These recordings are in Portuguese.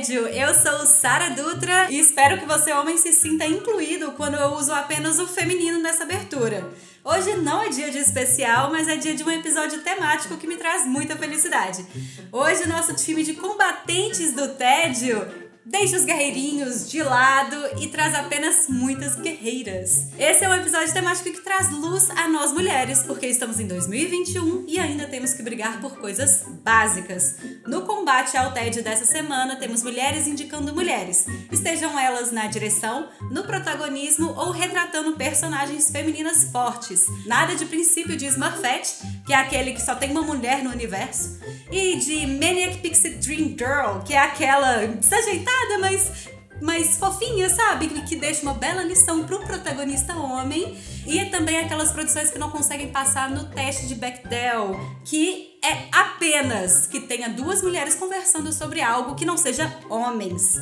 Contra o Tédio. Eu sou Sara Dutra e espero que você, homem, se sinta incluído quando eu uso apenas o feminino nessa abertura. Hoje não é dia de especial, mas é dia de um episódio temático que me traz muita felicidade. Hoje, nosso time de combatentes do tédio deixa os guerreirinhos de lado e traz apenas muitas guerreiras. Esse é um episódio temático que traz luz a nós mulheres, porque estamos em 2021 e ainda temos que brigar por coisas básicas. No combate ao tédio dessa semana, temos mulheres indicando mulheres, estejam elas na direção, no protagonismo ou retratando personagens femininas fortes. Nada de princípio de Smurfette, que é aquele que só tem uma mulher no universo, e de Maniac Pixie Dream Girl, que é aquela desajeitada mas mas fofinha, sabe? Que deixa uma bela lição pro protagonista homem. E é também aquelas produções que não conseguem passar no teste de Bechdel, que é apenas que tenha duas mulheres conversando sobre algo que não seja homens.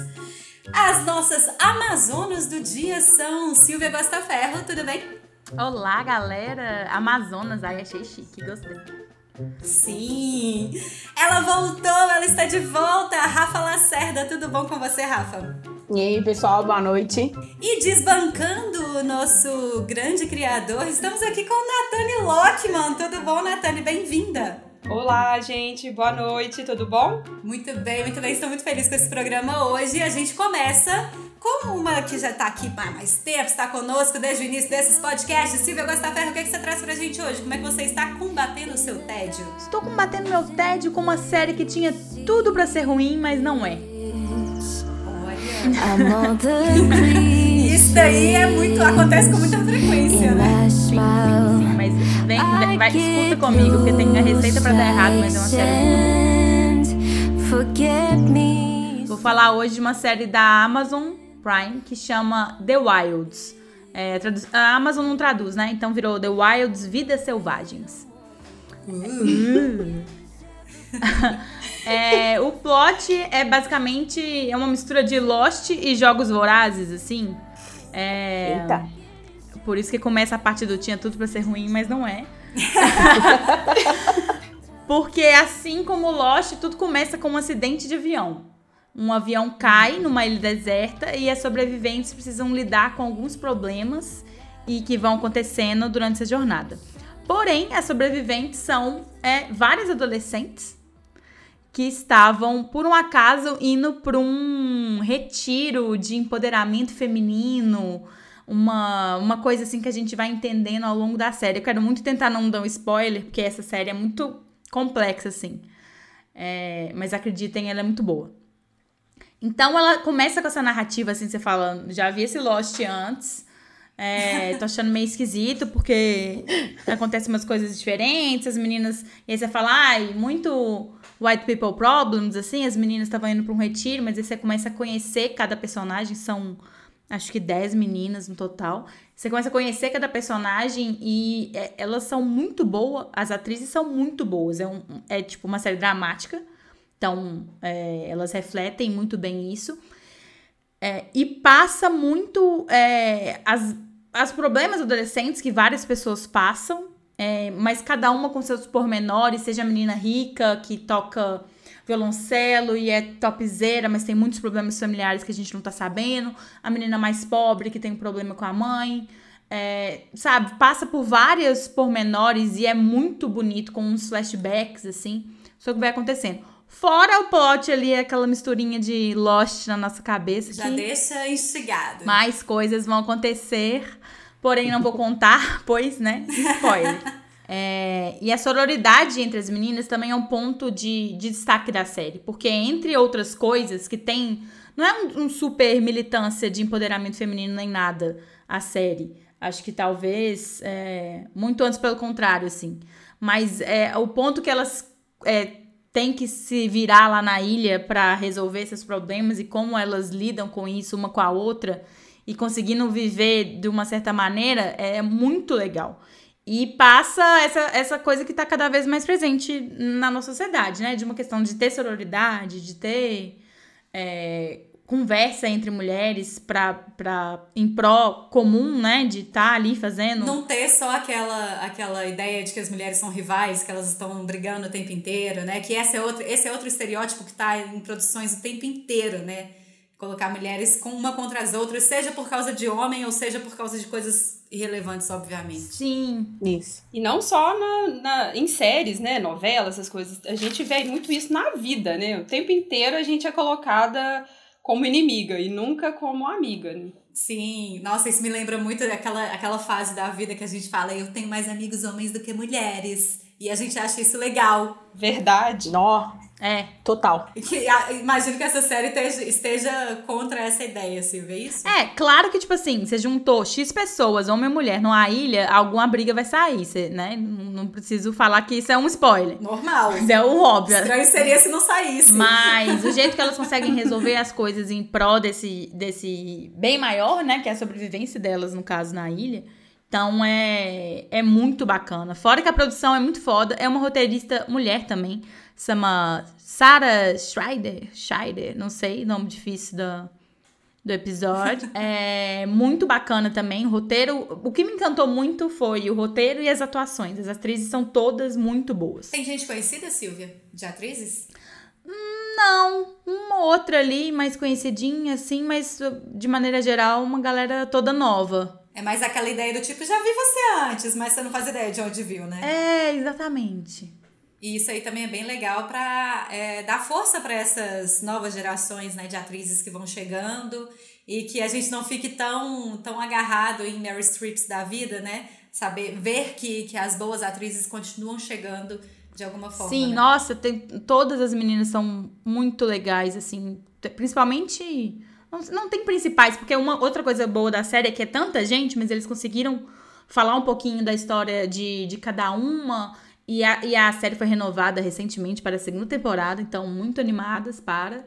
As nossas Amazonas do dia são Silvia Gostaferro, tudo bem? Olá, galera! Amazonas, ai, achei chique, gostei. Sim! Ela voltou, ela está de volta! Rafa Lacerda, tudo bom com você, Rafa? E aí, pessoal, boa noite. E desbancando o nosso grande criador, estamos aqui com Natane Lockman. Tudo bom, Natane? Bem-vinda! Olá, gente, boa noite, tudo bom? Muito bem, muito bem. Estou muito feliz com esse programa hoje. A gente começa como uma que já está aqui há mais tempo, está conosco desde o início desses podcasts. Silvia Gostaferro, o que, é que você traz pra gente hoje? Como é que você está combatendo o seu tédio? Estou combatendo meu tédio com uma série que tinha tudo para ser ruim, mas não é. Olha. Isso aí é muito. acontece com muita frequência, né? Sim, sim, sim. Mas vem, vai, escuta comigo, porque tem a receita para dar errado, mas é uma série. Vou falar hoje de uma série da Amazon Prime que chama The Wilds. É, a Amazon não traduz, né? Então virou The Wilds Vidas Selvagens. Uh. é, o plot é basicamente é uma mistura de Lost e Jogos Vorazes, assim. É, Eita. Por isso que começa a parte do tinha tudo para ser ruim, mas não é. Porque assim como Lost, tudo começa com um acidente de avião um avião cai numa ilha deserta e as sobreviventes precisam lidar com alguns problemas e que vão acontecendo durante essa jornada. Porém, as sobreviventes são é, várias adolescentes que estavam, por um acaso, indo para um retiro de empoderamento feminino, uma, uma coisa assim que a gente vai entendendo ao longo da série. Eu quero muito tentar não dar um spoiler, porque essa série é muito complexa, assim. É, mas acreditem, ela é muito boa. Então ela começa com essa narrativa, assim, você fala, já vi esse Lost antes. É, tô achando meio esquisito, porque acontecem umas coisas diferentes, as meninas. E aí você fala, ai, muito white people problems, assim, as meninas estavam indo para um retiro, mas aí você começa a conhecer cada personagem, são acho que 10 meninas no total. Você começa a conhecer cada personagem e é, elas são muito boas, as atrizes são muito boas. É, um, é tipo uma série dramática. Então, é, elas refletem muito bem isso. É, e passa muito é, as, as problemas adolescentes que várias pessoas passam, é, mas cada uma com seus pormenores, seja a menina rica que toca violoncelo e é topzeira, mas tem muitos problemas familiares que a gente não tá sabendo, a menina mais pobre que tem um problema com a mãe, é, sabe, passa por vários pormenores e é muito bonito com uns flashbacks assim, só que vai acontecendo. Fora o plot ali, aquela misturinha de Lost na nossa cabeça. Já deixa instigado. Mais coisas vão acontecer, porém não vou contar, pois, né? Spoiler. É, e a sororidade entre as meninas também é um ponto de, de destaque da série, porque entre outras coisas que tem. Não é um, um super militância de empoderamento feminino nem nada a série. Acho que talvez. É, muito antes, pelo contrário, assim. Mas é, o ponto que elas é, tem que se virar lá na ilha para resolver esses problemas e como elas lidam com isso uma com a outra e conseguindo viver de uma certa maneira é muito legal. E passa essa, essa coisa que está cada vez mais presente na nossa sociedade, né? De uma questão de ter sororidade, de ter é, conversa entre mulheres pra, pra, em pró comum, né? De estar tá ali fazendo. Não ter só aquela, aquela ideia de que as mulheres são rivais, que elas estão brigando o tempo inteiro, né? Que esse é outro, esse é outro estereótipo que está em produções o tempo inteiro, né? Colocar mulheres com uma contra as outras, seja por causa de homem ou seja por causa de coisas irrelevantes, obviamente. Sim. Isso. E não só na, na, em séries, né? Novelas, essas coisas. A gente vê muito isso na vida, né? O tempo inteiro a gente é colocada como inimiga e nunca como amiga. Né? Sim, nossa, isso me lembra muito daquela aquela fase da vida que a gente fala, eu tenho mais amigos homens do que mulheres. E a gente acha isso legal. Verdade. Nó. É. Total. Que, imagino que essa série esteja, esteja contra essa ideia, Silvia, é isso? É, claro que, tipo assim, você juntou X pessoas, homem e mulher, numa ilha, alguma briga vai sair, você, né? Não preciso falar que isso é um spoiler. Normal. Isso é o óbvio. Estranho seria se não saísse. Mas o jeito que elas conseguem resolver as coisas em prol desse, desse bem maior, né? Que é a sobrevivência delas, no caso, na ilha. Então é, é muito bacana. Fora que a produção é muito foda. É uma roteirista mulher também chama Sarah Schreider, Schreider, não sei, nome difícil do, do episódio. é muito bacana também, o roteiro, o que me encantou muito foi o roteiro e as atuações. As atrizes são todas muito boas. Tem gente conhecida, Silvia, de atrizes? Não, uma outra ali, mais conhecidinha, assim, mas de maneira geral, uma galera toda nova. É mais aquela ideia do tipo, já vi você antes, mas você não faz ideia de onde viu, né? É, exatamente. E isso aí também é bem legal para é, dar força para essas novas gerações né, de atrizes que vão chegando e que a gente não fique tão, tão agarrado em Mary Streeps da vida, né? Saber, ver que, que as boas atrizes continuam chegando de alguma forma. Sim, né? nossa, tem, todas as meninas são muito legais, assim, principalmente. Não, não tem principais, porque uma outra coisa boa da série é que é tanta gente, mas eles conseguiram falar um pouquinho da história de, de cada uma e a, e a série foi renovada recentemente para a segunda temporada, então muito animadas para.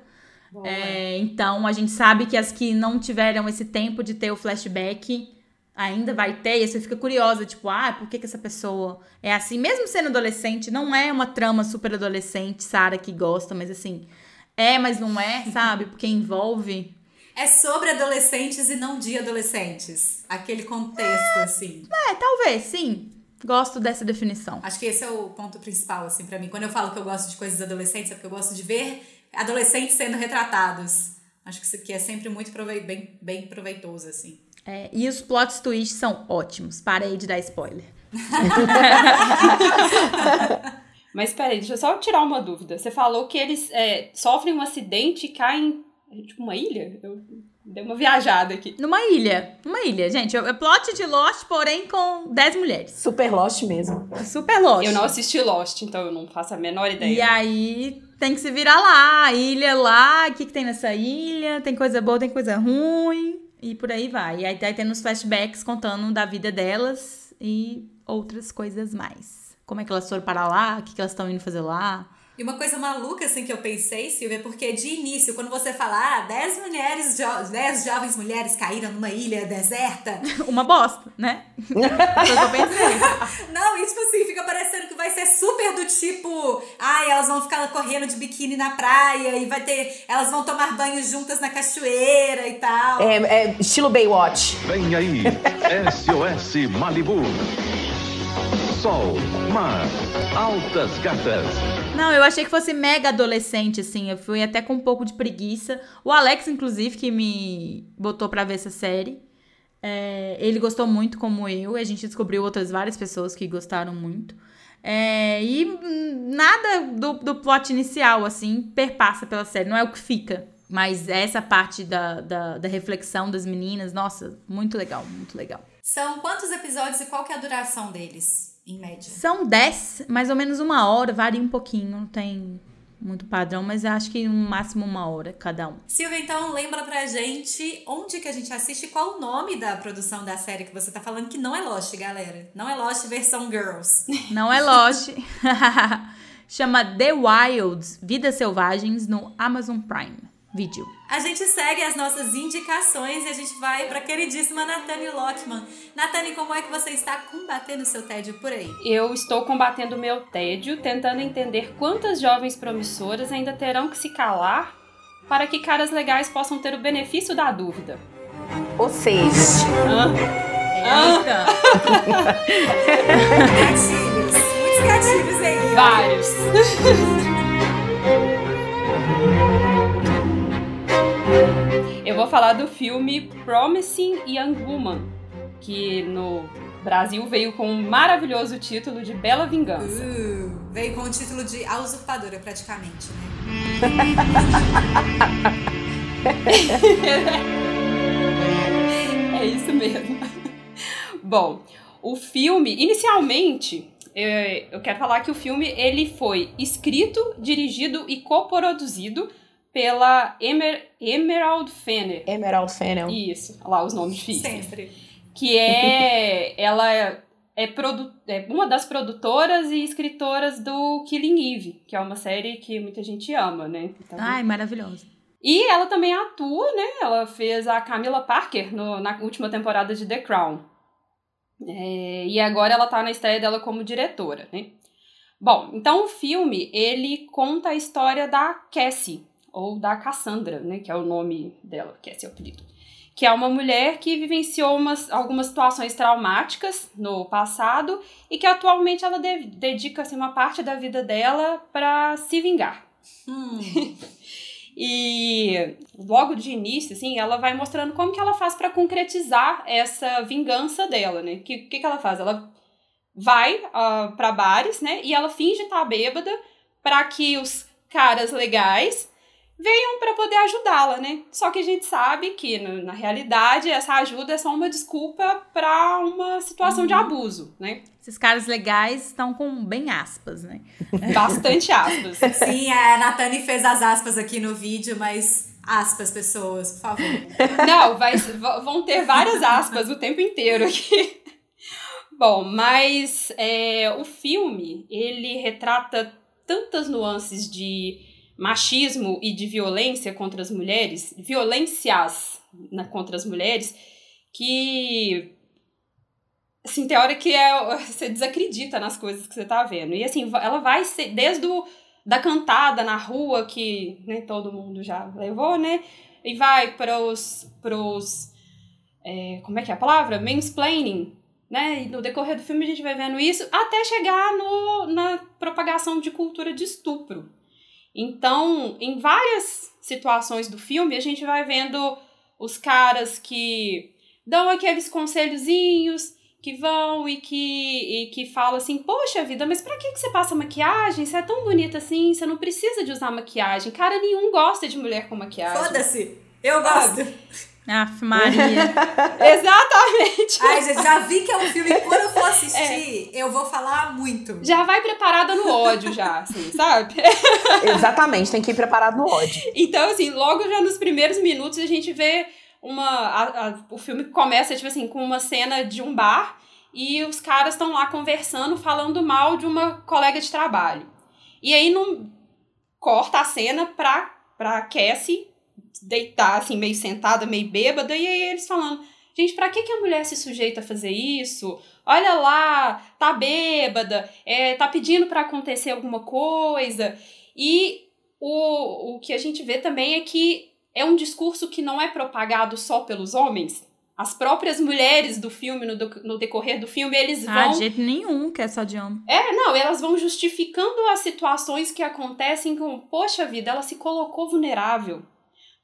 É, então a gente sabe que as que não tiveram esse tempo de ter o flashback ainda vai ter, e você fica curiosa, tipo, ah, por que, que essa pessoa é assim? Mesmo sendo adolescente, não é uma trama super adolescente, Sara que gosta, mas assim, é, mas não é, sabe? Porque envolve. É sobre adolescentes e não de adolescentes. Aquele contexto, assim. É, talvez, sim. Gosto dessa definição. Acho que esse é o ponto principal, assim, para mim. Quando eu falo que eu gosto de coisas adolescentes, é porque eu gosto de ver adolescentes sendo retratados. Acho que isso aqui é sempre muito provei bem, bem proveitoso, assim. É, e os plot twists são ótimos. Parei de dar spoiler. Mas peraí, deixa eu só tirar uma dúvida. Você falou que eles é, sofrem um acidente e caem. Tipo, uma ilha? Eu Deu uma viajada aqui. Numa ilha. Numa ilha, gente. É plot de Lost, porém com 10 mulheres. Super Lost mesmo. Super Lost. Eu não assisti Lost, então eu não faço a menor ideia. E aí tem que se virar lá. Ilha lá, o que, que tem nessa ilha? Tem coisa boa, tem coisa ruim. E por aí vai. E aí tá tendo os flashbacks contando da vida delas e outras coisas mais. Como é que elas foram para lá, o que, que elas estão indo fazer lá. E uma coisa maluca, assim, que eu pensei, Silvia, porque de início, quando você fala, ah, 10 mulheres, jo 10 jovens mulheres caíram numa ilha deserta. uma bosta, né? Eu pensei. Não, e tipo assim, fica parecendo que vai ser super do tipo, ai, elas vão ficar correndo de biquíni na praia e vai ter, elas vão tomar banho juntas na cachoeira e tal. É, é estilo Baywatch. Vem aí, SOS Malibu. Sol, mar, altas gatas. Não, eu achei que fosse mega adolescente, assim. Eu fui até com um pouco de preguiça. O Alex, inclusive, que me botou pra ver essa série. É, ele gostou muito, como eu. E a gente descobriu outras várias pessoas que gostaram muito. É, e nada do, do plot inicial, assim, perpassa pela série. Não é o que fica. Mas essa parte da, da, da reflexão das meninas, nossa, muito legal, muito legal. São quantos episódios e qual que é a duração deles? Em média? São 10, mais ou menos uma hora, varia um pouquinho, não tem muito padrão, mas acho que no máximo uma hora cada um. Silvia, então lembra pra gente onde que a gente assiste, qual o nome da produção da série que você tá falando, que não é Lost, galera. Não é Lost versão Girls. Não é Lost. Chama The Wilds, Vidas Selvagens, no Amazon Prime. Vídeo. A gente segue as nossas indicações e a gente vai para a queridíssima Nathani Lockman. Nathani, como é que você está combatendo o seu tédio por aí? Eu estou combatendo o meu tédio, tentando entender quantas jovens promissoras ainda terão que se calar para que caras legais possam ter o benefício da dúvida. Ou seja, Eita. Gatilhos. Muitos gatilhos aí. Vários. vou falar do filme Promising Young Woman, que no Brasil veio com um maravilhoso título de Bela Vingança. Uh, veio com o título de A Usurpadora, praticamente, né? É isso mesmo. Bom, o filme, inicialmente, eh, eu quero falar que o filme ele foi escrito, dirigido e coproduzido pela Emer Emerald Fennel. Emerald Fennel. Isso, lá os nomes difíceis. Sempre. Que é. ela é, é, produ é uma das produtoras e escritoras do Killing Eve, que é uma série que muita gente ama, né? Então, Ai, maravilhoso. e ela também atua, né? Ela fez a Camila Parker no- na última temporada de The Crown. É, e agora ela tá na estreia dela como diretora, né? Bom, então o filme, ele conta a história da Cassie, ou da Cassandra, né? Que é o nome dela, Cassie é o apelido. Que é uma mulher que vivenciou umas, algumas situações traumáticas no passado e que atualmente ela de- dedica assim, uma parte da vida dela para se vingar. Hum. E logo de início, assim, ela vai mostrando como que ela faz pra concretizar essa vingança dela, né? O que, que, que ela faz? Ela vai uh, para bares, né? E ela finge estar bêbada pra que os caras legais venham pra poder ajudá-la, né? Só que a gente sabe que, no- na realidade, essa ajuda é só uma desculpa pra uma situação de abuso, né? Esses caras legais estão com bem aspas, né? Bastante aspas. Sim, a Nathani fez as aspas aqui no vídeo, mas aspas, pessoas, por favor. Não, vai, vão ter várias aspas o tempo inteiro aqui. Bom, mas é, o filme, ele retrata tantas nuances de machismo e de violência contra as mulheres, violências na- contra as mulheres, que assim, tem hora que é, você desacredita nas coisas que você tá vendo. E assim, ela vai ser desde o, da cantada na rua, que né, todo mundo já levou, né? E vai para os. Pros, é, como é que é a palavra? Mansplaining. Né? E no decorrer do filme a gente vai vendo isso até chegar no, na propagação de cultura de estupro. Então, em várias situações do filme, a gente vai vendo os caras que dão aqueles conselhozinhos que vão e que, e que falam assim, poxa vida, mas pra que, que você passa maquiagem? Você é tão bonita assim, você não precisa de usar maquiagem. Cara nenhum gosta de mulher com maquiagem. Foda-se! Eu gosto. Aff, Maria. Exatamente. Ai, gente, já vi que é um filme que quando eu for assistir, eu vou falar muito. Já vai preparada no ódio já, assim, sabe? Exatamente, tem que ir preparado no ódio. Então, assim, logo já nos primeiros minutos a gente vê uma. a- a- o filme começa, tipo assim, com uma cena de um bar e os caras estão lá conversando, falando mal de uma colega de trabalho. E aí não corta a cena pra, pra Cassie deitar, assim, meio sentada, meio bêbada, e aí eles falando. Gente, pra que, que a mulher se sujeita a fazer isso? Olha lá, tá bêbada, é, tá pedindo pra acontecer alguma coisa. E o, o que a gente vê também é que é um discurso que não é propagado só pelos homens. As próprias mulheres do filme, no, do- no decorrer do filme, eles Ah, vão. de jeito nenhum que é só de homem. É, não, elas vão justificando as situações que acontecem com, poxa vida, ela se colocou vulnerável.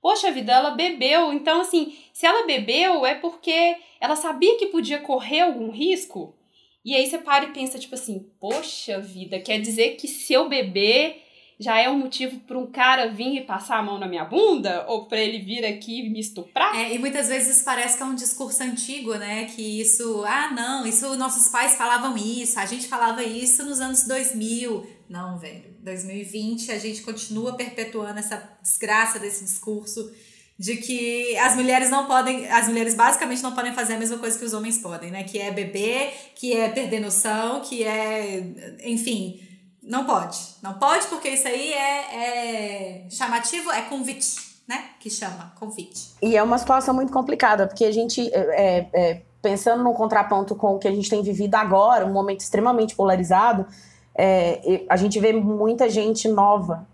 Poxa vida, ela bebeu. Então, assim, se ela bebeu é porque ela sabia que podia correr algum risco. E aí você para e pensa, tipo assim, poxa vida, quer dizer que se eu beber já é um motivo para um cara vir e passar a mão na minha bunda? Ou para ele vir aqui e me estuprar? É, e muitas vezes parece que é um discurso antigo, né? Que isso, ah, não, isso nossos pais falavam isso, a gente falava isso nos anos 2000. Não, velho. 2020 a gente continua perpetuando essa desgraça desse discurso de que as mulheres não podem, as mulheres basicamente não podem fazer a mesma coisa que os homens podem, né? Que é beber, que é perder noção, que é, enfim, não pode. Não pode porque isso aí é, é chamativo, é convite. né? Que chama convite. E é uma situação muito complicada, porque a gente, é, é, pensando no contraponto com o que a gente tem vivido agora, um momento extremamente polarizado, é, a gente vê muita gente nova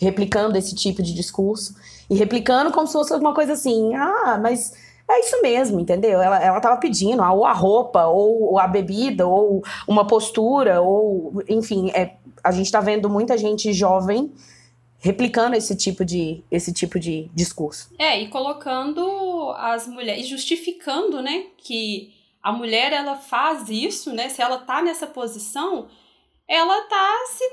replicando esse tipo de discurso e replicando como se fosse uma coisa assim, ah, mas é isso mesmo, entendeu? Ela, ela tava pedindo ah, ou a roupa, ou, a bebida, ou uma postura, ou enfim, é, a gente tá vendo muita gente jovem replicando esse tipo de esse tipo de discurso. É, e colocando as mulheres, e justificando, né, que a mulher ela faz isso, né? Se ela tá nessa posição, ela tá se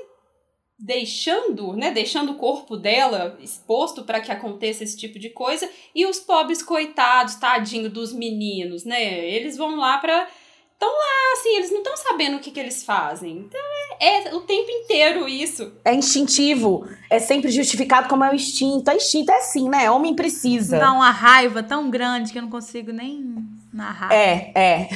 deixando, né, deixando o corpo dela exposto para que aconteça esse tipo de coisa, e os pobres coitados, tadinho dos meninos, né? Eles vão lá para estão lá, assim, eles não estão sabendo o que, que eles fazem. Então é, é, o tempo inteiro isso. É instintivo. É sempre justificado como é o instinto. É instinto, é assim, né? Homem precisa. Dá uma raiva tão grande que eu não consigo nem narrar. É, é.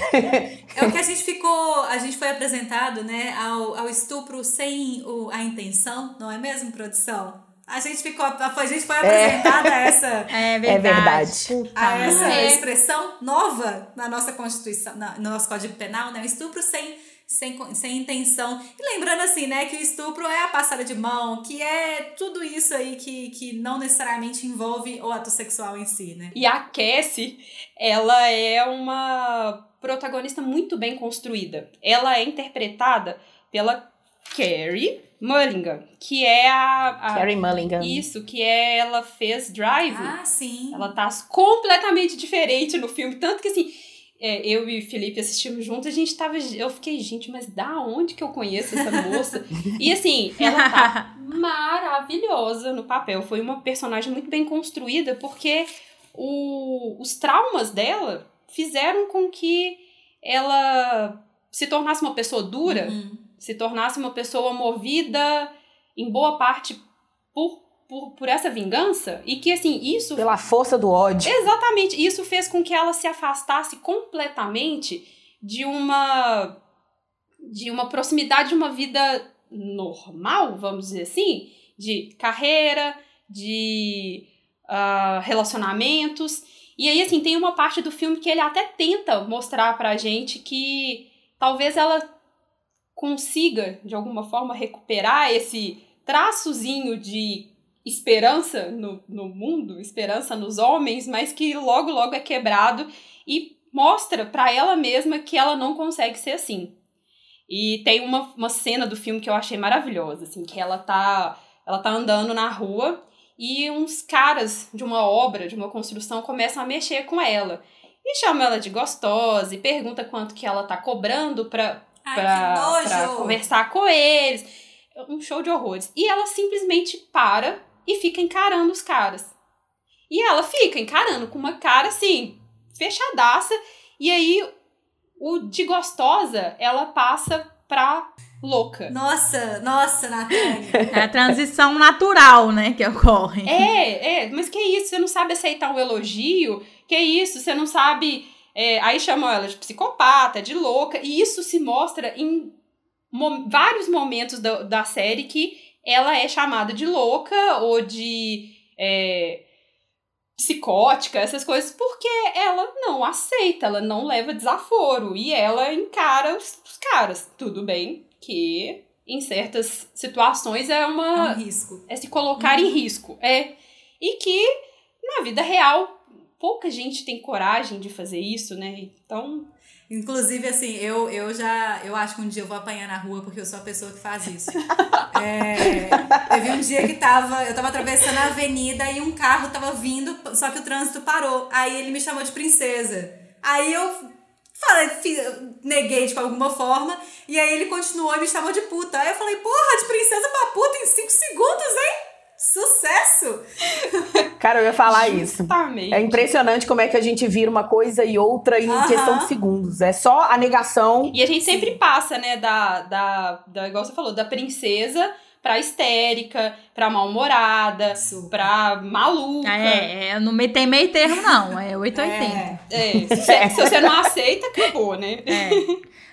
é o que a gente ficou. A gente foi apresentado, né, ao, ao estupro sem o, a intenção, não é mesmo, produção? A gente ficou, a gente foi apresentada é. a essa, é verdade. É verdade. a essa é. expressão nova na nossa Constituição, na, no nosso Código Penal, né? O estupro sem, sem, sem intenção. E lembrando assim, né, que o estupro é a passada de mão, que é tudo isso aí que, que não necessariamente envolve o ato sexual em si, né? E a Cassie, ela é uma protagonista muito bem construída. Ela é interpretada pela Carrie Mulligan, que é a, a. Carrie Mulligan. Isso, que é. Ela fez Drive. Ah, sim. Ela tá completamente diferente no filme. Tanto que assim. É, eu e o Felipe assistimos juntos, a gente tava. Eu fiquei, gente, mas da onde que eu conheço essa moça? e assim, ela tá maravilhosa no papel. Foi uma personagem muito bem construída, porque o, os traumas dela fizeram com que ela se tornasse uma pessoa dura. Uhum se tornasse uma pessoa movida em boa parte por, por, por essa vingança e que assim isso pela força do ódio. Exatamente isso fez com que ela se afastasse completamente de uma de uma proximidade de uma vida normal vamos dizer assim de carreira de uh, relacionamentos. E aí assim tem uma parte do filme que ele até tenta mostrar pra gente que talvez ela consiga, de alguma forma, recuperar esse traçozinho de esperança no, no mundo, esperança nos homens, mas que logo, logo é quebrado e mostra para ela mesma que ela não consegue ser assim. E tem uma, uma cena do filme que eu achei maravilhosa, assim, que ela tá, ela tá andando na rua e uns caras de uma obra, de uma construção, começam a mexer com ela. E chamam ela de gostosa e pergunta quanto que ela tá cobrando pra, pra, pra conversar com eles. Um show de horrores. E ela simplesmente para e fica encarando os caras. E ela fica encarando com uma cara assim, fechadaça. E aí, o de gostosa, ela passa pra louca. Nossa, nossa, Natália. É a transição natural, né, que ocorre. É, é, mas que isso? Você não sabe aceitar um elogio? Que isso? Você não sabe é, aí chamam ela de psicopata, de louca, e isso se mostra em mo vários momentos da, da série que ela é chamada de louca ou de é, psicótica, essas coisas, porque ela não aceita, ela não leva desaforo e ela encara os, os caras. Tudo bem que em certas situações é uma. É um risco. É se colocar uhum. em risco. É. E que na vida real pouca gente tem coragem de fazer isso, né? Então. Inclusive, assim, eu, eu já. Eu acho que um dia eu vou apanhar na rua porque eu sou a pessoa que faz isso. é, teve um dia que tava. Eu tava atravessando a avenida e um carro tava vindo, só que o trânsito parou. Aí ele me chamou de princesa. Aí eu falei, neguei de alguma forma. E aí ele continuou e me chamou de puta. Aí eu falei, porra, de princesa pra puta em 5 segundos, hein? Sucesso! Cara, eu ia falar Justamente. isso. É impressionante como é que a gente vira uma coisa e outra em uh -huh. questão de segundos. É só a negação. E a gente sempre passa, né, da, da, da, igual você falou, da princesa pra histérica, pra mal-humorada, pra maluca. É, é, não tem meio termo, não. É 880. É, é se, você, se você não aceita, acabou, né? É.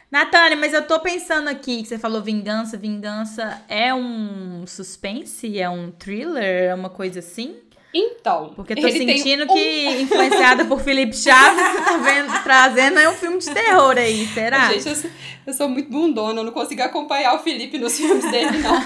Natália, mas eu tô pensando aqui que você falou vingança. Vingança é um suspense? É um thriller? É uma coisa assim? Então. Porque eu tô sentindo um- que, influenciada por Felipe Chaves, você tá vendo, trazendo aí um filme de terror aí, será? Gente, eu sou, eu sou muito bundona, eu não consigo acompanhar o Felipe nos filmes dele, não.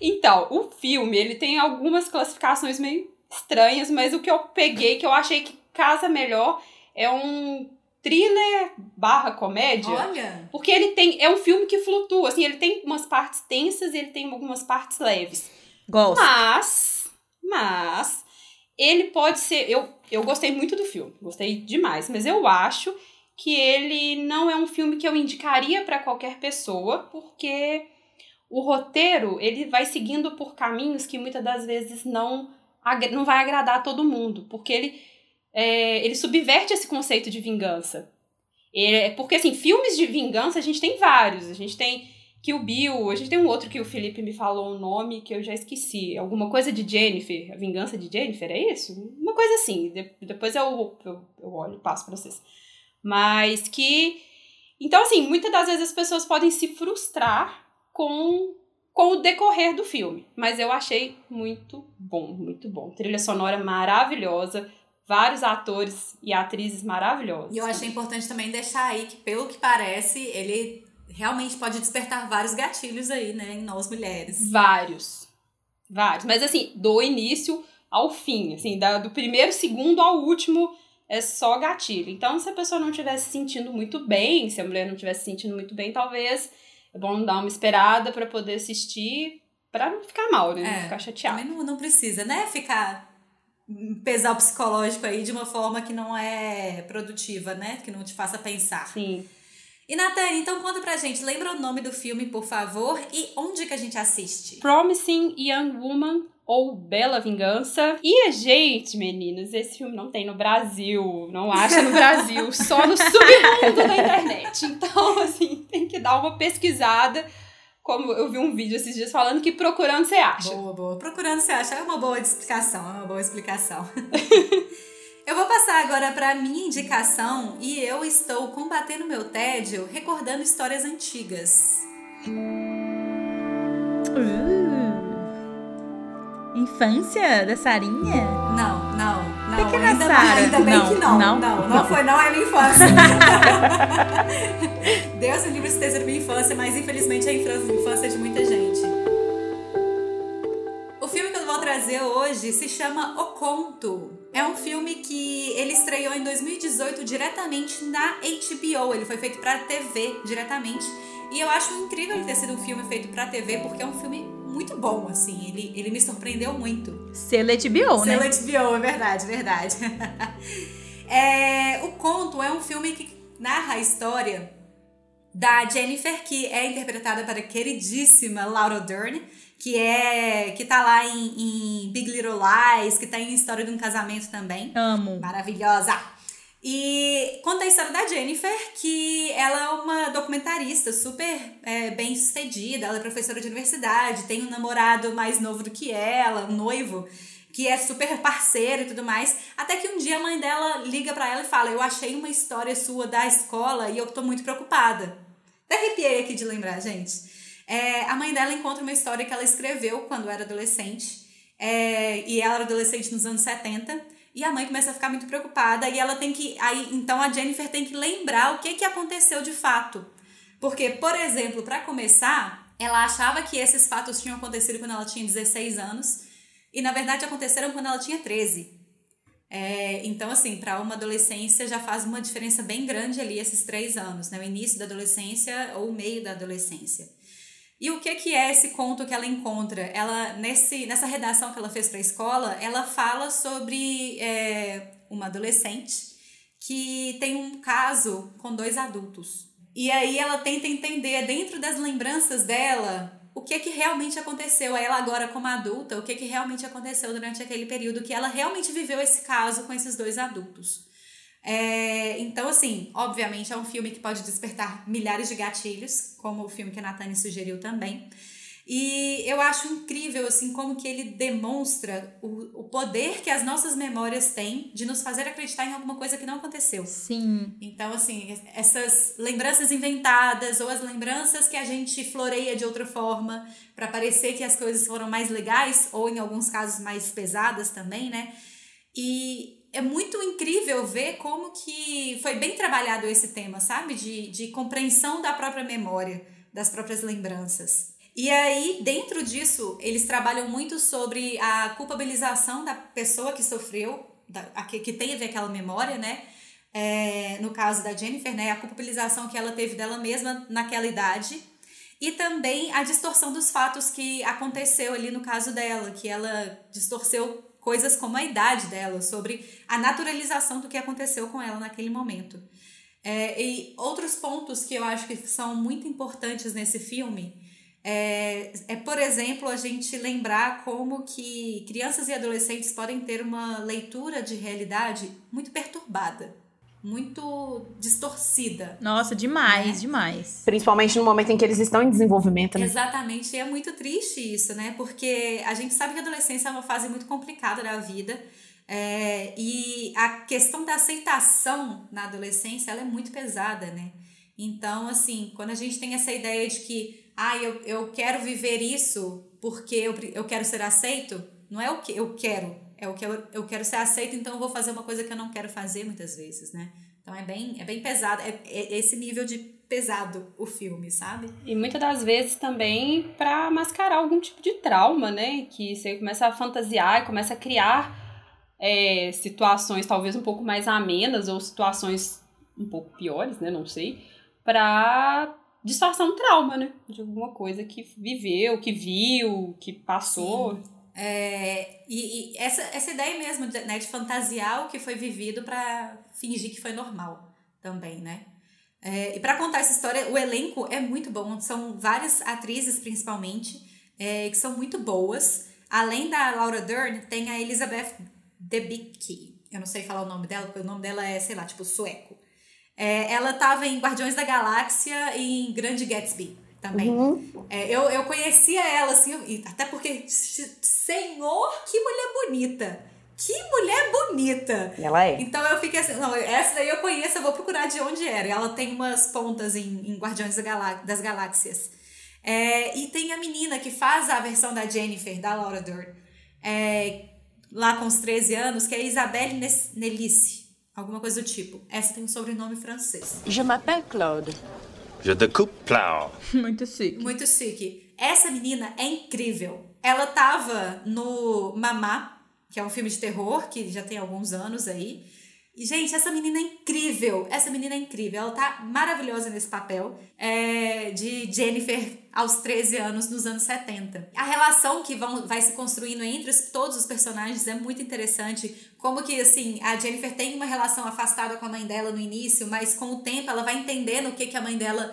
então, o filme, ele tem algumas classificações meio estranhas, mas o que eu peguei, que eu achei que casa melhor, é um thriller barra comédia. Olha, Porque ele tem. É um filme que flutua, assim, ele tem umas partes tensas e ele tem algumas partes leves. Gosto. Mas, mas, ele pode ser. Eu, eu gostei muito do filme, gostei demais, mas eu acho que ele não é um filme que eu indicaria para qualquer pessoa, porque o roteiro ele vai seguindo por caminhos que muitas das vezes não, não vai agradar a todo mundo, porque ele, é, ele subverte esse conceito de vingança. É, porque, assim, filmes de vingança a gente tem vários. A gente tem Kill Bill, a gente tem um outro que o Felipe me falou o nome que eu já esqueci. Alguma coisa de Jennifer. A vingança de Jennifer, é isso? Uma coisa assim. De- depois eu, eu, eu olho e passo pra vocês. Mas que. Então, assim, muitas das vezes as pessoas podem se frustrar com, com o decorrer do filme. Mas eu achei muito bom, muito bom. Trilha sonora maravilhosa. Vários atores e atrizes maravilhosos. e eu achei importante também deixar aí que, pelo que parece, ele realmente pode despertar vários gatilhos aí, né, em nós mulheres. Vários. Vários. Mas assim, do início ao fim, assim, da- do primeiro segundo ao último é só gatilho. Então, se a pessoa não estiver se sentindo muito bem, se a mulher não estiver se sentindo muito bem, talvez é bom dar uma esperada pra poder assistir, pra não ficar mal, né? Não É, ficar chateado. Também não, não precisa, né, ficar pesar psicológico aí de uma forma que não é produtiva, né, que não te faça pensar. Sim. E Natane, então conta pra gente, lembra o nome do filme, por favor, e onde que a gente assiste? Promising Young Woman ou Bela Vingança. E a gente, meninas, esse filme não tem no Brasil. Não acha no Brasil, só no submundo da internet. Então, assim, tem que dar uma pesquisada. Como eu vi um vídeo esses dias falando que procurando você acha. Boa, boa. Procurando, você acha? É uma boa explicação, é uma boa explicação. eu vou passar agora para minha indicação e eu estou combatendo meu tédio recordando histórias antigas. Uh. Infância da Sarinha? Não, não, não. Pequena ainda, Sara. ainda bem Não, que não. não, Não, não, não. foi, não é minha infância. Deus me livre de ter sido minha infância, mas infelizmente é a infância infância de muita gente. O filme que eu vou trazer hoje se chama O Conto. É um filme que ele estreou em 2018 diretamente na HBO. Ele foi feito pra TV diretamente. E eu acho incrível ele ter sido um filme feito pra TV, porque é um filme muito bom, assim. Ele, ele me surpreendeu muito. Selo HBO, né? Selo HBO, é verdade, verdade. É, o Conto é um filme que narra a história da Jennifer, que é interpretada para a queridíssima Laura Dern, que é que tá lá em, em Big Little Lies, que tá em História de um Casamento também. Amo. Maravilhosa! E conta a história da Jennifer, que ela é uma documentarista super é, bem sucedida, ela é professora de universidade, tem um namorado mais novo do que ela, um noivo, que é super parceiro e tudo mais. Até que um dia a mãe dela liga pra ela e fala: Eu achei uma história sua da escola e eu tô muito preocupada. Até arrepiei aqui de lembrar, gente. É, a mãe dela encontra uma história que ela escreveu quando era adolescente. É, e ela era adolescente nos anos 70. E a mãe começa a ficar muito preocupada. E ela tem que. Aí, então a Jennifer tem que lembrar o que, que aconteceu de fato. Porque, por exemplo, para começar, ela achava que esses fatos tinham acontecido quando ela tinha 16 anos. E na verdade aconteceram quando ela tinha 13. É, então, assim, para uma adolescência já faz uma diferença bem grande ali esses três anos, né? O início da adolescência ou o meio da adolescência. E o que, que é esse conto que ela encontra? Ela, nesse, nessa redação que ela fez para a escola, ela fala sobre é, uma adolescente que tem um caso com dois adultos. E aí ela tenta entender dentro das lembranças dela o que que realmente aconteceu a ela agora como adulta, o que que realmente aconteceu durante aquele período que ela realmente viveu esse caso com esses dois adultos. É, então, assim, obviamente é um filme que pode despertar milhares de gatilhos, como o filme que a Natane sugeriu também. E eu acho incrível, assim, como que ele demonstra o, o poder que as nossas memórias têm de nos fazer acreditar em alguma coisa que não aconteceu. Sim. Então, assim, essas lembranças inventadas ou as lembranças que a gente floreia de outra forma para parecer que as coisas foram mais legais ou, em alguns casos, mais pesadas também, né? E é muito incrível ver como que foi bem trabalhado esse tema, sabe? De, de compreensão da própria memória, das próprias lembranças. E aí, dentro disso, eles trabalham muito sobre a culpabilização da pessoa que sofreu, da, a, que, que teve aquela memória, né? É, no caso da Jennifer, né? A culpabilização que ela teve dela mesma naquela idade. E também a distorção dos fatos que aconteceu ali no caso dela, que ela distorceu coisas como a idade dela, sobre a naturalização do que aconteceu com ela naquele momento. É, e outros pontos que eu acho que são muito importantes nesse filme é, é, por exemplo, a gente lembrar como que crianças e adolescentes podem ter uma leitura de realidade muito perturbada, muito distorcida. Nossa, demais, né? demais. Principalmente no momento em que eles estão em desenvolvimento, né? Exatamente, e é muito triste isso, né? Porque a gente sabe que a adolescência é uma fase muito complicada da vida. É, e a questão da aceitação na adolescência ela é muito pesada, né? Então, assim, quando a gente tem essa ideia de que ah, eu, eu quero viver isso porque eu, eu quero ser aceito, não é o que eu quero, é o que eu, eu quero ser aceito, então eu vou fazer uma coisa que eu não quero fazer muitas vezes, né? Então é bem, é bem pesado, é, é esse nível de pesado o filme, sabe? E muitas das vezes também para mascarar algum tipo de trauma, né? Que você começa a fantasiar e começa a criar é, situações talvez um pouco mais amenas ou situações um pouco piores, né? Não sei. Pra disfarçar um trauma, né? De alguma coisa que viveu, que viu, que passou. É, e, e, essa, essa ideia mesmo de, né, de fantasiar o que foi vivido para fingir que foi normal também, né? É, e para contar essa história, o elenco é muito bom. São várias atrizes, principalmente, é, que são muito boas. Além da Laura Dern, tem a Elizabeth Debicki. Eu não sei falar o nome dela, porque o nome dela é, sei lá, tipo sueco. É, ela estava em Guardiões da Galáxia e em Grande Gatsby também. Uhum. É, eu, eu conhecia ela, assim, até porque, senhor, que mulher bonita! Que mulher bonita! Ela é. Então eu fiquei assim, não, essa daí eu conheço, eu vou procurar de onde era. Ela tem umas pontas em, em Guardiões das Galáxias. É, e tem a menina que faz a versão da Jennifer, da Laura Dern, é, lá com os 13 anos, que é Isabelle Nelice. Alguma coisa do tipo. Essa tem um sobrenome francês. Je m'appelle Claude. Je découpe plau. Muito chique. Muito chique. Essa menina é incrível. Ela tava no Mamá, que é um filme de terror que já tem alguns anos aí. E, gente, essa menina é incrível. Essa menina é incrível. Ela tá maravilhosa nesse papel é, de Jennifer aos 13 anos, nos anos 70. A relação que vão, vai se construindo entre os, todos os personagens é muito interessante. Como que, assim, a Jennifer tem uma relação afastada com a mãe dela no início, mas com o tempo ela vai entendendo o que, que a mãe dela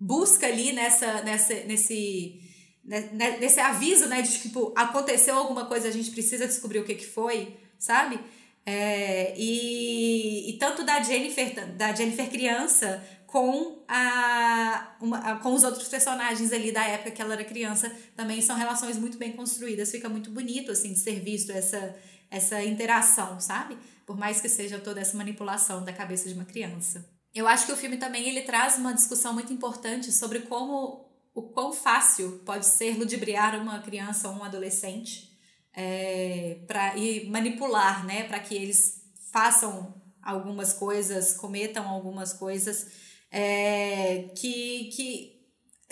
busca ali nessa, nessa, nesse né, né, nesse aviso, né, de tipo, aconteceu alguma coisa, a gente precisa descobrir o que que foi, sabe? É, e, e tanto da Jennifer, da Jennifer criança, com, a, uma, com os outros personagens ali da época que ela era criança, também são relações muito bem construídas. Fica muito bonito, assim, de ser visto essa, essa interação, sabe? Por mais que seja toda essa manipulação da cabeça de uma criança. Eu acho que o filme também ele traz uma discussão muito importante sobre como o quão fácil pode ser ludibriar uma criança ou um adolescente é, e manipular, né, para que eles façam algumas coisas, cometam algumas coisas é, que, que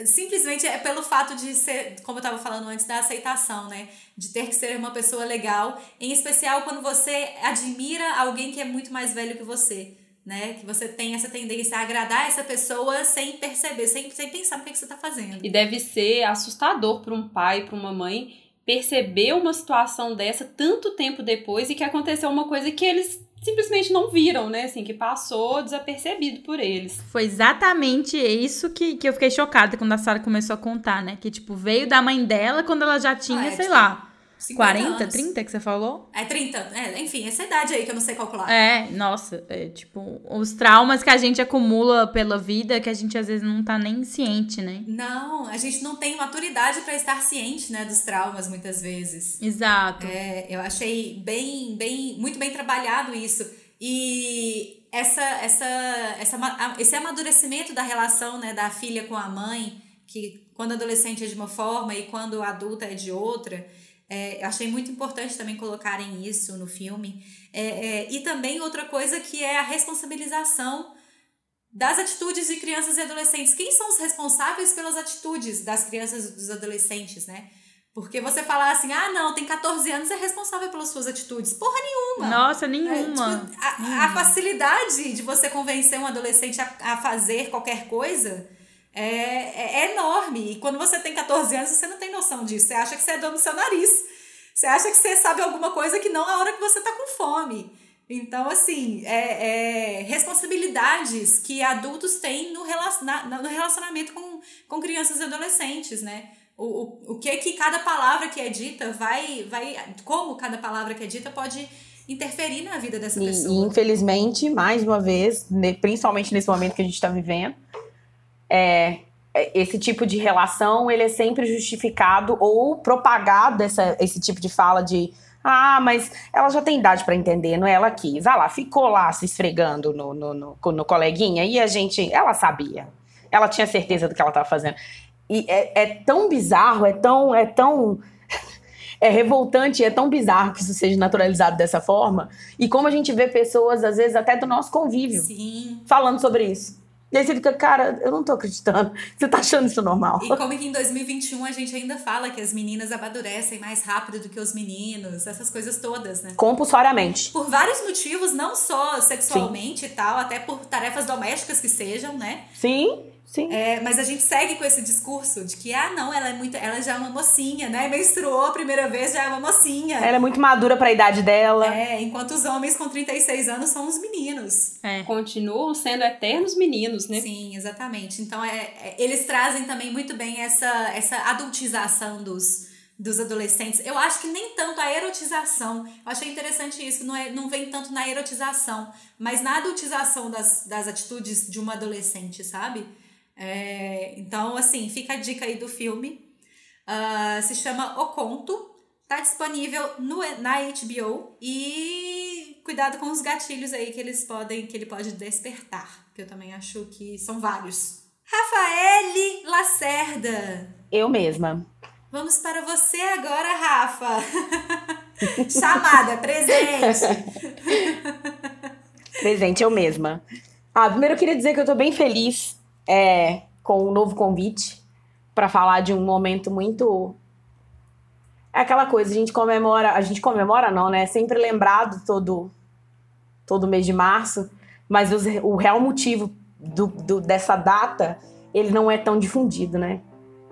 simplesmente é pelo fato de ser, como eu estava falando antes, da aceitação, né? De ter que ser uma pessoa legal, em especial quando você admira alguém que é muito mais velho que você. Né? Que você tem essa tendência a agradar essa pessoa sem perceber, sem, sem pensar que, que você está fazendo. E deve ser assustador para um pai, para uma mãe, perceber uma situação dessa tanto tempo depois e que aconteceu uma coisa que eles simplesmente não viram, né? Assim, que passou desapercebido por eles. Foi exatamente isso que, que eu fiquei chocada quando a Sarah começou a contar, né? Que, tipo, veio da mãe dela quando ela já tinha, ah, é, sei lá. 50 40, anos. 30 que você falou? É 30, é, enfim, essa idade aí que eu não sei calcular. É, nossa, é tipo, os traumas que a gente acumula pela vida que a gente às vezes não tá nem ciente, né? Não, a gente não tem maturidade pra estar ciente, né, dos traumas muitas vezes. Exato. É, eu achei bem, bem, muito bem trabalhado isso. E essa, essa, essa, esse amadurecimento da relação né, da filha com a mãe, que quando adolescente é de uma forma e quando adulta é de outra, é, eu achei muito importante também colocarem isso no filme. É, é, e também outra coisa que é a responsabilização das atitudes de crianças e adolescentes. Quem são os responsáveis pelas atitudes das crianças e dos adolescentes, né? Porque você falar assim, ah, não, tem 14 anos, é responsável pelas suas atitudes. Porra nenhuma. Nossa, É, nenhuma. tipo, a, a facilidade de você convencer um adolescente a, a fazer qualquer coisa é, é, é enorme. E quando você tem 14 anos, você não tem noção disso. Você acha que você é dono do seu nariz. Você acha que você sabe alguma coisa que não a hora que você tá com fome. Então, assim, é, é responsabilidades que adultos têm no, relacion, na- no relacionamento com, com crianças e adolescentes, né? O, o, o que que cada palavra que é dita vai, vai. Como cada palavra que é dita pode interferir na vida dessa E, e, pessoa. infelizmente, mais uma vez, principalmente nesse momento que a gente está vivendo, é, é, esse tipo de relação ele é sempre justificado ou propagado essa, esse tipo de fala de ah, mas ela já tem idade para entender, não é? Ela quis. Ah lá, ficou lá se esfregando no, no, no, no coleguinha e a gente. Ela sabia. Ela tinha certeza do que ela estava fazendo. E é, é tão bizarro, é tão. É tão é revoltante, é tão bizarro que isso seja naturalizado dessa forma. E como a gente vê pessoas, às vezes, até do nosso convívio, Sim. falando sobre isso. E aí você fica, cara, eu não tô acreditando. Você tá achando isso normal? E como que em 2021 a gente ainda fala que as meninas amadurecem mais rápido do que os meninos, essas coisas todas, né? Compulsoriamente. Por vários motivos, não só sexualmente e tal, até por tarefas domésticas que sejam, né? Sim, sim. É, mas a gente segue com esse discurso de que, ah, não, ela é muito. Ela já é uma mocinha, né? Menstruou a primeira vez, já é uma mocinha. Ela é muito madura pra idade dela. É, enquanto os homens com 36 anos são os meninos. É. Continuam sendo eternos meninos, né? Sim, exatamente. Então, é, é- eles trazem também muito bem essa, essa adultização dos, dos adolescentes. Eu acho que nem tanto a erotização. Eu achei interessante isso, não, é, não vem tanto na erotização, mas na adultização das, das atitudes de uma adolescente, sabe? É, então, assim, fica a dica aí do filme. Ah, se chama O Conto. Tá disponível no, na HBO e cuidado com os gatilhos aí que eles podem, que ele pode despertar, que eu também acho que são vários. Rafaele Lacerda. Eu mesma. Vamos para você agora, Rafa. Chamada, presente. Presente, eu mesma. Ah, primeiro eu queria dizer que eu tô bem feliz é, com o novo convite pra falar de um momento muito. É aquela coisa, a gente comemora. A gente comemora, não, né? É sempre lembrado todo, todo mês de março, mas os- o real motivo do, do- dessa data ele não é tão difundido, né?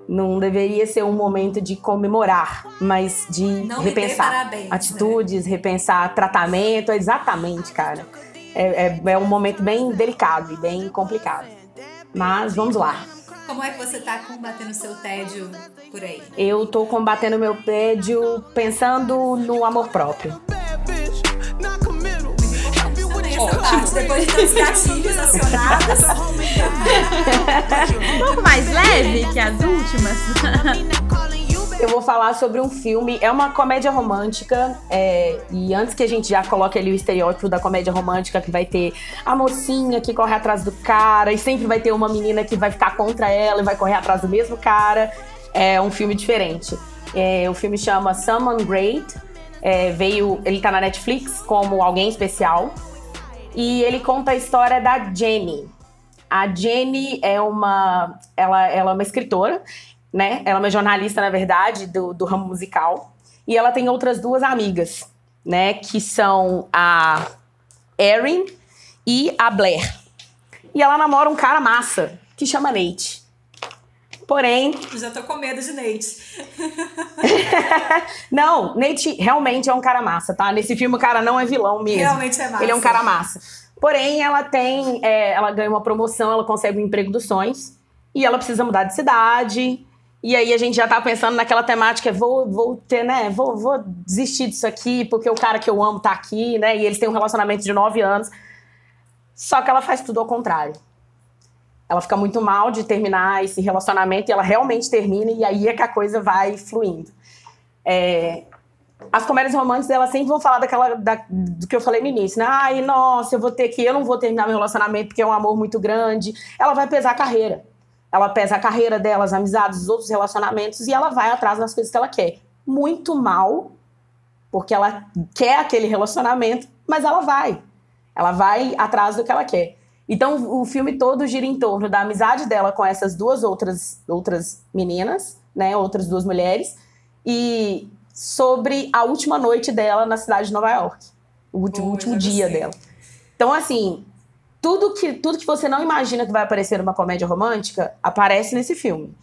Não deveria ser um momento de comemorar, mas de Não repensar parabéns, né? atitudes, repensar tratamento, exatamente, cara. É, é, é um momento bem delicado e bem complicado. Mas vamos lá. Como é que você tá combatendo o seu tédio por aí? Eu tô combatendo meu tédio pensando no amor próprio. Também essa parte, depois de tantos gatilhos acionados. Um pouco mais leve que as últimas. Eu vou falar sobre um filme, é uma comédia romântica, é, e antes que a gente já coloque ali o estereótipo da comédia romântica, que vai ter a mocinha que corre atrás do cara, e sempre vai ter uma menina que vai ficar contra ela e vai correr atrás do mesmo cara, é um filme diferente. É, o filme chama Someone Great, é, veio, ele tá na Netflix como Alguém Especial, e ele conta a história da Jenny. A Jenny é uma, ela, ela é uma escritora, né? Ela é uma jornalista, na verdade, do, do ramo musical. E ela tem outras duas amigas, né? Que são a Erin e a Blair. E ela namora um cara massa, que chama Nate. Porém, Já tô com medo de Nate. não, Nate realmente é um cara massa, tá? Nesse filme o cara não é vilão mesmo. Realmente é massa. Ele é um cara massa. Porém, ela tem. é, ela ganha uma promoção, ela consegue o emprego dos sonhos. E ela precisa mudar de cidade. E aí a gente já tá pensando naquela temática, vou, vou ter, né? Vou, vou desistir disso aqui, porque o cara que eu amo tá aqui, né? E eles têm um relacionamento de nove anos. Só que ela faz tudo ao contrário. Ela fica muito mal de terminar esse relacionamento e ela realmente termina, e aí é que a coisa vai fluindo. É, as comédias românticas, elas sempre vão falar daquela, da, do que eu falei no início, né? Ai, nossa, eu vou ter que, eu não vou terminar meu relacionamento porque é um amor muito grande. Ela vai pesar a carreira. Ela pesa a carreira dela, as amizades, os outros relacionamentos e ela vai atrás das coisas que ela quer. Muito mal, porque ela quer aquele relacionamento, mas ela vai. Ela vai atrás do que ela quer. Então o filme todo gira em torno da amizade dela com essas duas outras, outras meninas, né? Outras duas mulheres. E sobre a última noite dela na cidade de Nova York. O último, último dia dela. Então, assim, tudo que, tudo que você não imagina que vai aparecer numa comédia romântica aparece nesse filme.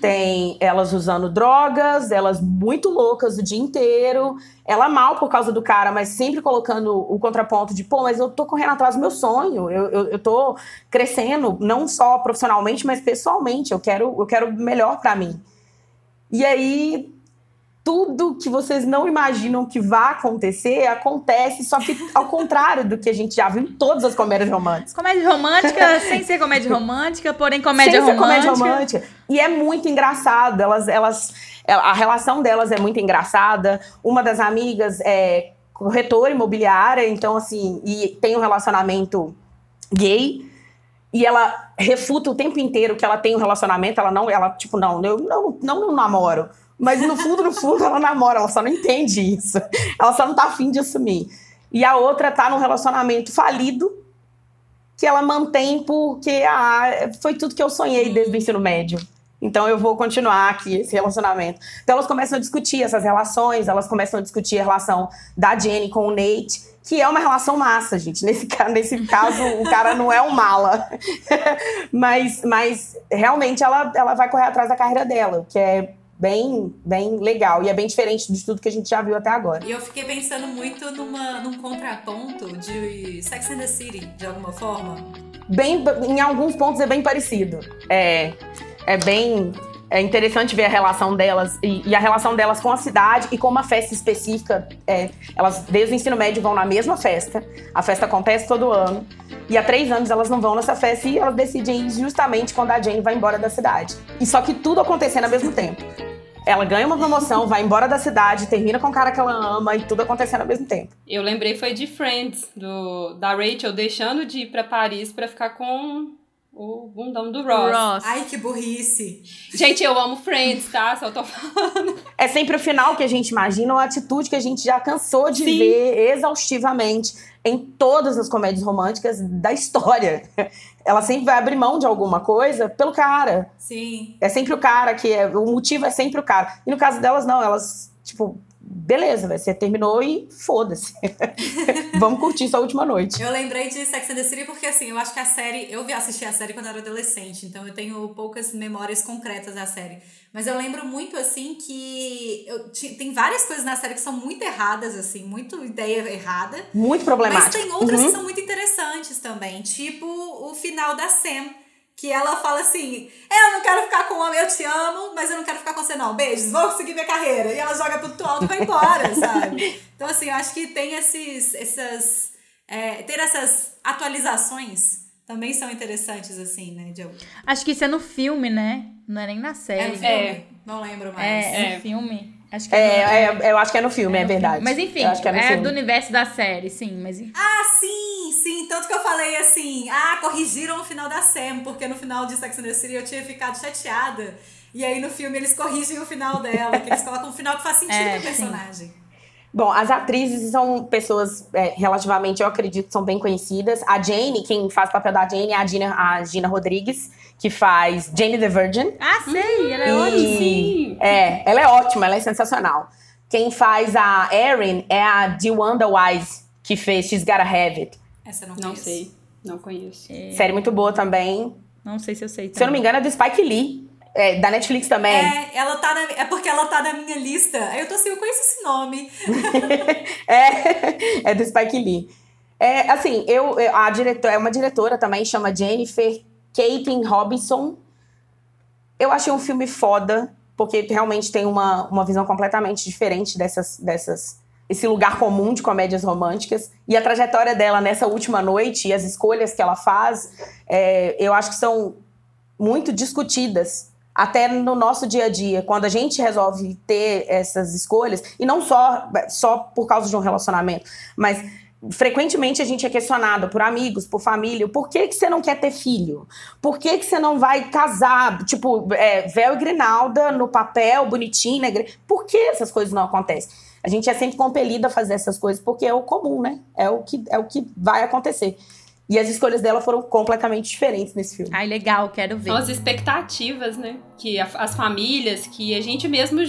Tem elas usando drogas, elas muito loucas o dia inteiro, ela mal por causa do cara, mas sempre colocando o contraponto de, pô, mas eu tô correndo atrás do meu sonho, eu, eu, eu tô crescendo, não só profissionalmente, mas pessoalmente, eu quero, eu quero melhor para mim. E aí tudo que vocês não imaginam que vai acontecer, acontece, só que ao contrário do que a gente já viu em todas as comédias românticas. Comédia romântica sem ser comédia romântica, porém comédia sem romântica. Ser comédia romântica. E é muito engraçado. Elas, elas, a relação delas é muito engraçada. Uma das amigas é corretora imobiliária, então assim, e tem um relacionamento gay. E ela refuta o tempo inteiro que ela tem um relacionamento, ela não, ela, tipo, não, eu não, não, não namoro. Mas no fundo, no fundo, ela namora, ela só não entende isso. Ela só não tá afim de assumir. E a outra tá num relacionamento falido que ela mantém porque ah, foi tudo que eu sonhei desde o ensino médio. Então eu vou continuar aqui esse relacionamento. Então elas começam a discutir essas relações, elas começam a discutir a relação da Jenny com o Nate, que é uma relação massa, gente. Nesse, nesse caso, o cara não é um mala. mas, mas realmente ela, ela vai correr atrás da carreira dela, que é bem, bem legal. E é bem diferente de tudo que a gente já viu até agora. E eu fiquei pensando muito numa, num contraponto de Sex and the City, de alguma forma. Bem, em alguns pontos é bem parecido. É, é bem é interessante ver a relação delas e, e, a relação delas com a cidade e com uma festa específica. É, elas, desde o ensino médio, vão na mesma festa. A festa acontece todo ano. E há três anos elas não vão nessa festa e elas decidem ir justamente quando a Jane vai embora da cidade. E só que tudo acontecendo ao mesmo tempo. Ela ganha uma promoção, vai embora da cidade, termina com o cara que ela ama e tudo acontecendo ao mesmo tempo. Eu lembrei foi de Friends, do, da Rachel deixando de ir para Paris para ficar com o bundão do Ross. Ross. Ai, que burrice. Gente, eu amo Friends, tá? Só tô falando. É sempre o final que a gente imagina, uma atitude que a gente já cansou de Sim. ver exaustivamente em todas as comédias românticas da história. Ela sempre vai abrir mão de alguma coisa pelo cara. Sim. É sempre o cara que é. O motivo é sempre o cara. E no caso delas, não, elas, tipo, beleza, você terminou e foda-se. Vamos curtir sua última noite. Eu lembrei de Sex and the City porque, assim, eu acho que a série. Eu vi assistir a série quando eu era adolescente, então eu tenho poucas memórias concretas da série. Mas eu lembro muito, assim, que eu, tem várias coisas na série que são muito erradas, assim, muito ideia errada. Muito problemática. Mas tem outras uhum. que são muito interessantes também, tipo o final da Sam que ela fala assim: Eu não quero ficar com um homem, eu te amo, mas eu não quero ficar com você, não. Beijos, vou seguir minha carreira. E ela joga pro alto e vai embora, sabe? Então, assim, eu acho que tem esses. essas. É, ter essas atualizações também são interessantes, assim, né, Joe? Acho que isso é no filme, né? Não é nem na série. É no filme? É. Não lembro mais. É, é. no filme. Acho que é, é, é, eu acho que é no filme, é, é verdade. Filme. Mas enfim, é, é do universo da série, sim. Mas... Ah, sim, sim. Tanto que eu falei assim, ah, corrigiram o final da Sam, porque no final de Sex and the City eu tinha ficado chateada. E aí no filme eles corrigem o final dela, que eles colocam um final que faz sentido é, pro personagem. Sim. Bom, as atrizes são pessoas é, relativamente, eu acredito, são bem conhecidas. A Jane, quem faz o papel da Jane é a Gina, a Gina Rodrigues, que faz Jane the Virgin. Ah, sei, ela é ótima. É, ela é ótima, ela é sensacional. Quem faz a Erin é a DeWanda Wise, que fez She's Gotta Have It. Essa eu não, não sei, não conheço. É... Série muito boa também. Não sei se eu sei também. Se eu não me engano, é do Spike Lee. É, da Netflix também. É, ela tá na, é porque ela tá na minha lista. Aí eu tô assim, eu conheço esse nome. é, é do Spike Lee. É, assim, eu, a diretora, é uma diretora também, chama Jennifer Caitlin Robinson. Eu achei um filme foda, porque realmente tem uma, uma visão completamente diferente dessas, dessas esse lugar comum de comédias românticas. E a trajetória dela nessa última noite e as escolhas que ela faz, é, eu acho que são muito discutidas. Até no nosso dia a dia, quando a gente resolve ter essas escolhas, e não só, só por causa de um relacionamento, mas frequentemente a gente é questionado por amigos, por família, por que, que você não quer ter filho? Por que, que você não vai casar? Tipo, é, véu e grinalda no papel, bonitinho igreja. Por que essas coisas não acontecem? A gente é sempre compelido a fazer essas coisas porque é o comum, né? É o que, é o que vai acontecer. E as escolhas dela foram completamente diferentes nesse filme. Ai, legal, quero ver. São as expectativas, né? Que a, as famílias, que a gente mesmo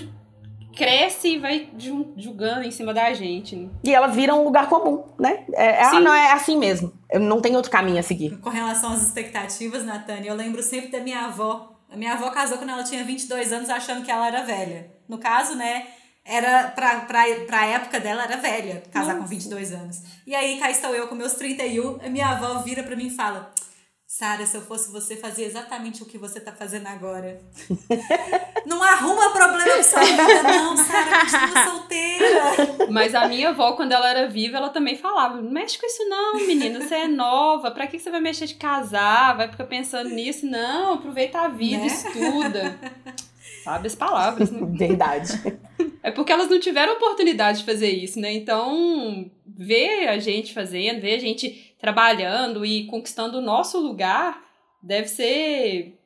cresce e vai julgando em cima da gente. Né? E ela vira um lugar comum, né? É, ela não é assim mesmo. Não tem outro caminho a seguir. Com relação às expectativas, Natânia, eu lembro sempre da minha avó. A minha avó casou quando ela tinha 22 anos, achando que ela era velha. No caso, né? Era pra, pra, pra época dela, era velha casar Nossa. com 22 anos. E aí, cá estou eu com meus 31, a minha avó vira pra mim e fala: Sara, se eu fosse você, fazia exatamente o que você tá fazendo agora. não arruma problema pra sua vida, não, Sara, continua solteira. Mas a minha avó, quando ela era viva, ela também falava: não mexe com isso, não, menina, você é nova, pra que você vai mexer de casar? Vai ficar pensando nisso? Não, aproveita a vida, né? estuda. Sabe as palavras, né? Verdade. É porque elas não tiveram oportunidade de fazer isso, né? Então, ver a gente fazendo, ver a gente trabalhando e conquistando o nosso lugar deve ser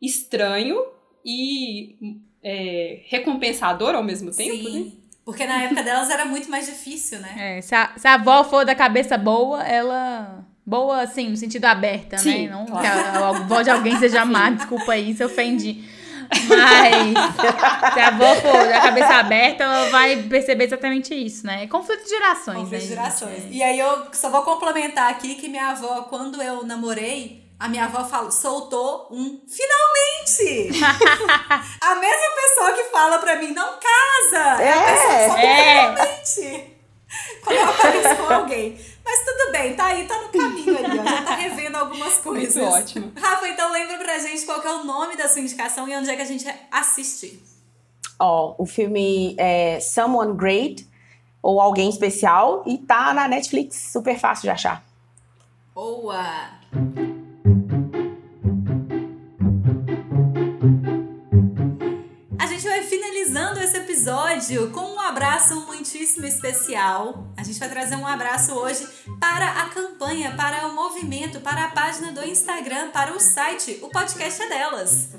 estranho e é, recompensador ao mesmo tempo, Sim. né? Porque na época delas era muito mais difícil, né? É, se, a, se a avó for da cabeça boa, ela. Boa, assim, no sentido aberta, né? Sim, né? Não claro. que a, a avó de alguém seja má, desculpa aí se ofendi. Mas se a avó for da cabeça aberta, ela vai perceber exatamente isso, né? Conflito de gerações, Conflito né? de gerações. E aí eu só vou complementar aqui que minha avó, quando eu namorei, a minha avó falou, soltou um finalmente! a mesma pessoa que fala pra mim, não casa! É, a pessoa que é. finalmente! Quando eu apareço com alguém. Mas tudo bem, tá aí, tá no caminho ali, ó. Já tá revendo algumas coisas. Muito ótimo. Rafa, então lembra pra gente qual é o nome da sua indicação e onde é que a gente assiste. Ó, oh, o filme é Someone Great, ou Alguém Especial, e tá na Netflix, super fácil de achar. Boa! Episódio com um abraço muitíssimo especial. A gente vai trazer um abraço hoje para a campanha, para o movimento, para a página do Instagram, para o site O Podcast é Delas.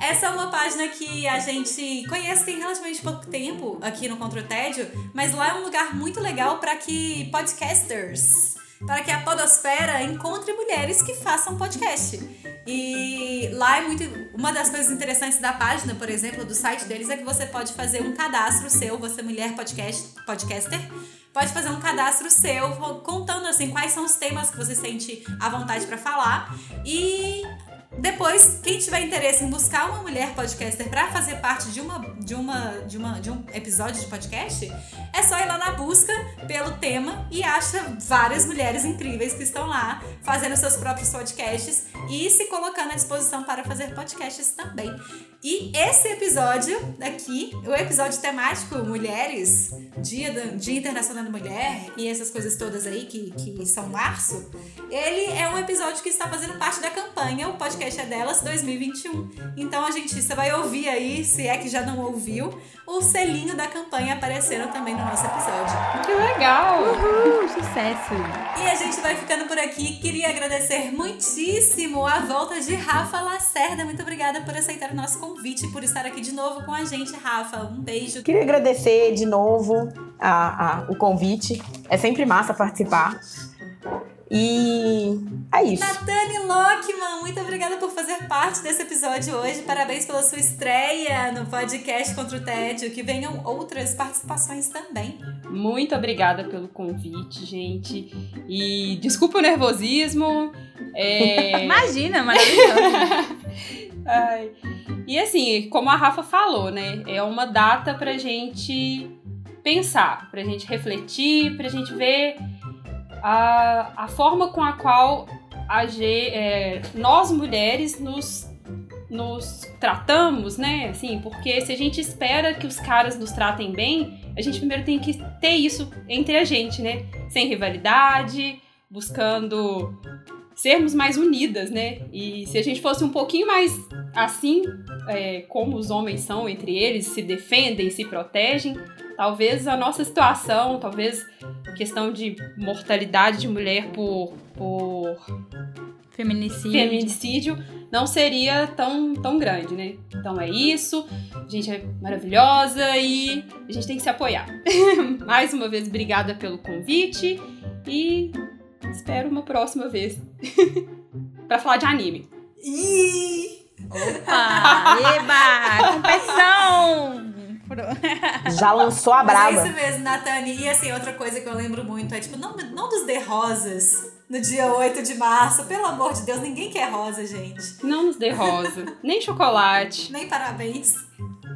Essa é uma página que a gente conhece tem relativamente pouco tempo aqui no Contra o Tédio, mas lá é um lugar muito legal para que podcasters para que a podosfera encontre mulheres que façam podcast. E lá é muito. Uma das coisas interessantes da página, por exemplo, do site deles, é que você pode fazer um cadastro seu, você mulher podcast, podcaster, pode fazer um cadastro seu contando assim quais são os temas que você sente à vontade para falar e depois, quem tiver interesse em buscar uma mulher podcaster para fazer parte de uma, de, uma, de, uma, de um episódio de podcast, é só ir lá na busca pelo tema e acha várias mulheres incríveis que estão lá fazendo seus próprios podcasts e se colocando à disposição para fazer podcasts também. E esse episódio aqui, o episódio temático Mulheres, Dia, do, Dia Internacional da Mulher e essas coisas todas aí que, que são março, ele é um episódio que está fazendo parte da campanha, o podcast podcast é delas 2021. Então a gente, você vai ouvir aí, se é que já não ouviu, o selinho da campanha aparecendo também no nosso episódio. Que legal! Uhul, sucesso! E a gente vai ficando por aqui. Queria agradecer muitíssimo a volta de Rafa Lacerda. Muito obrigada por aceitar o nosso convite e por estar aqui de novo com a gente, Rafa. Um beijo. Queria agradecer de novo a, a, o convite. É sempre massa participar. E é isso. Natane Lockman, muito obrigada por fazer parte desse episódio hoje. Parabéns pela sua estreia no podcast Contra o Tédio. Que venham outras participações também. Muito obrigada pelo convite, gente. E desculpa o nervosismo. É... Imagina, maravilhoso. Ai. E assim, como a Rafa falou, né? É uma data pra gente pensar, pra gente refletir, pra gente ver a, a forma com a qual a, é, nós mulheres nos nos tratamos, né? Assim, porque se a gente espera que os caras nos tratem bem, a gente primeiro tem que ter isso entre a gente, né? Sem rivalidade, buscando sermos mais unidas, né? E se a gente fosse um pouquinho mais assim, é, como os homens são entre eles, se defendem, se protegem, talvez a nossa situação, talvez questão de mortalidade de mulher por, por Feminicídio. feminicídio não seria tão, tão grande, né? Então é isso. A gente é maravilhosa e a gente tem que se apoiar. Mais uma vez, obrigada pelo convite e espero uma próxima vez pra falar de anime. Ih! Opa! Eba! Competição! Já lançou a Mas é braba. isso mesmo, Nathani. E assim, outra coisa que eu lembro muito é, tipo, não, não dos de rosas no dia 8 de março. Pelo amor de Deus, ninguém quer rosa, gente. Não nos dê rosa, nem chocolate. Nem parabéns.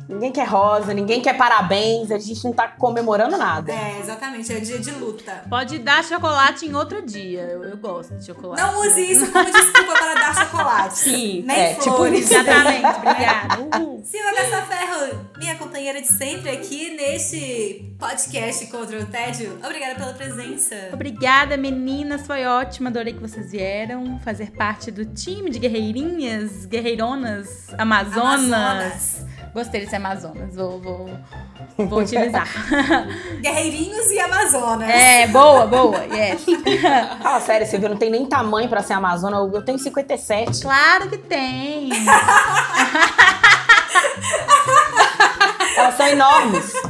Ninguém quer rosa, ninguém quer parabéns, a gente não tá comemorando nada. É, exatamente, é dia de luta. Pode dar chocolate em outro dia. Eu, eu gosto de chocolate. Não use isso como desculpa para dar chocolate. Sim. Nem É, tipo flores. isso. Exatamente, obrigada. Uhul. Silvia Gasta Ferro, minha companheira de sempre aqui neste podcast contra o tédio. Obrigada pela presença. Obrigada, meninas. Foi ótimo. Adorei que vocês vieram fazer parte do time de guerreirinhas, guerreironas, amazonas. Amazonas. Gostei desse Amazonas. Vou, vou, vou utilizar. Guerreirinhos e Amazonas. é, boa, boa. Yes. Fala sério, Silvia, não tem nem tamanho pra ser Amazona. Eu eu tenho 57. Claro que tem. Elas são enormes.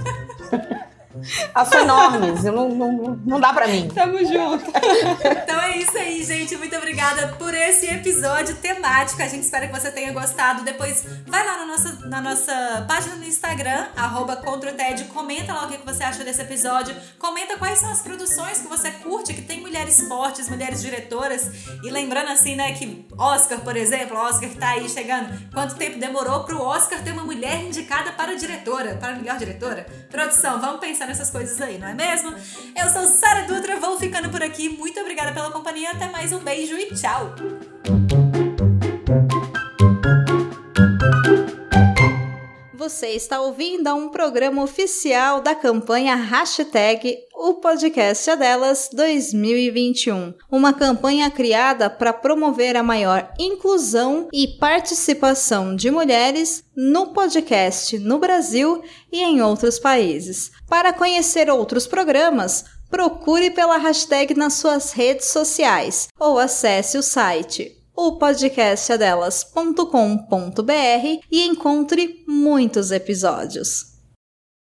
Elas são enormes. Eu não, não, não dá pra mim. Tamo junto. Então é isso aí, gente. Muito obrigada por esse episódio temático. A gente espera que você tenha gostado. Depois vai lá na nossa, na nossa página no Instagram, arroba contra o TED. Comenta lá o que que você achou desse episódio. Comenta quais são as produções que você curte, que tem mulheres fortes, mulheres diretoras. E lembrando assim, né, que Oscar, por exemplo, Oscar que tá aí chegando. Quanto tempo demorou pro Oscar ter uma mulher indicada para diretora, para melhor diretora? Produção, vamos pensar nessas coisas aí, não é mesmo? Eu sou Sara Dutra, vou ficando por aqui. Muito obrigada pela companhia. Até mais um beijo e tchau. Você está ouvindo um programa oficial da campanha Hashtag O Podcast é Delas 2021. Uma campanha criada para promover a maior inclusão e participação de mulheres no podcast no Brasil e em outros países. Para conhecer outros programas, procure pela hashtag nas suas redes sociais ou acesse o site o podcastadelas.com.br e encontre muitos episódios.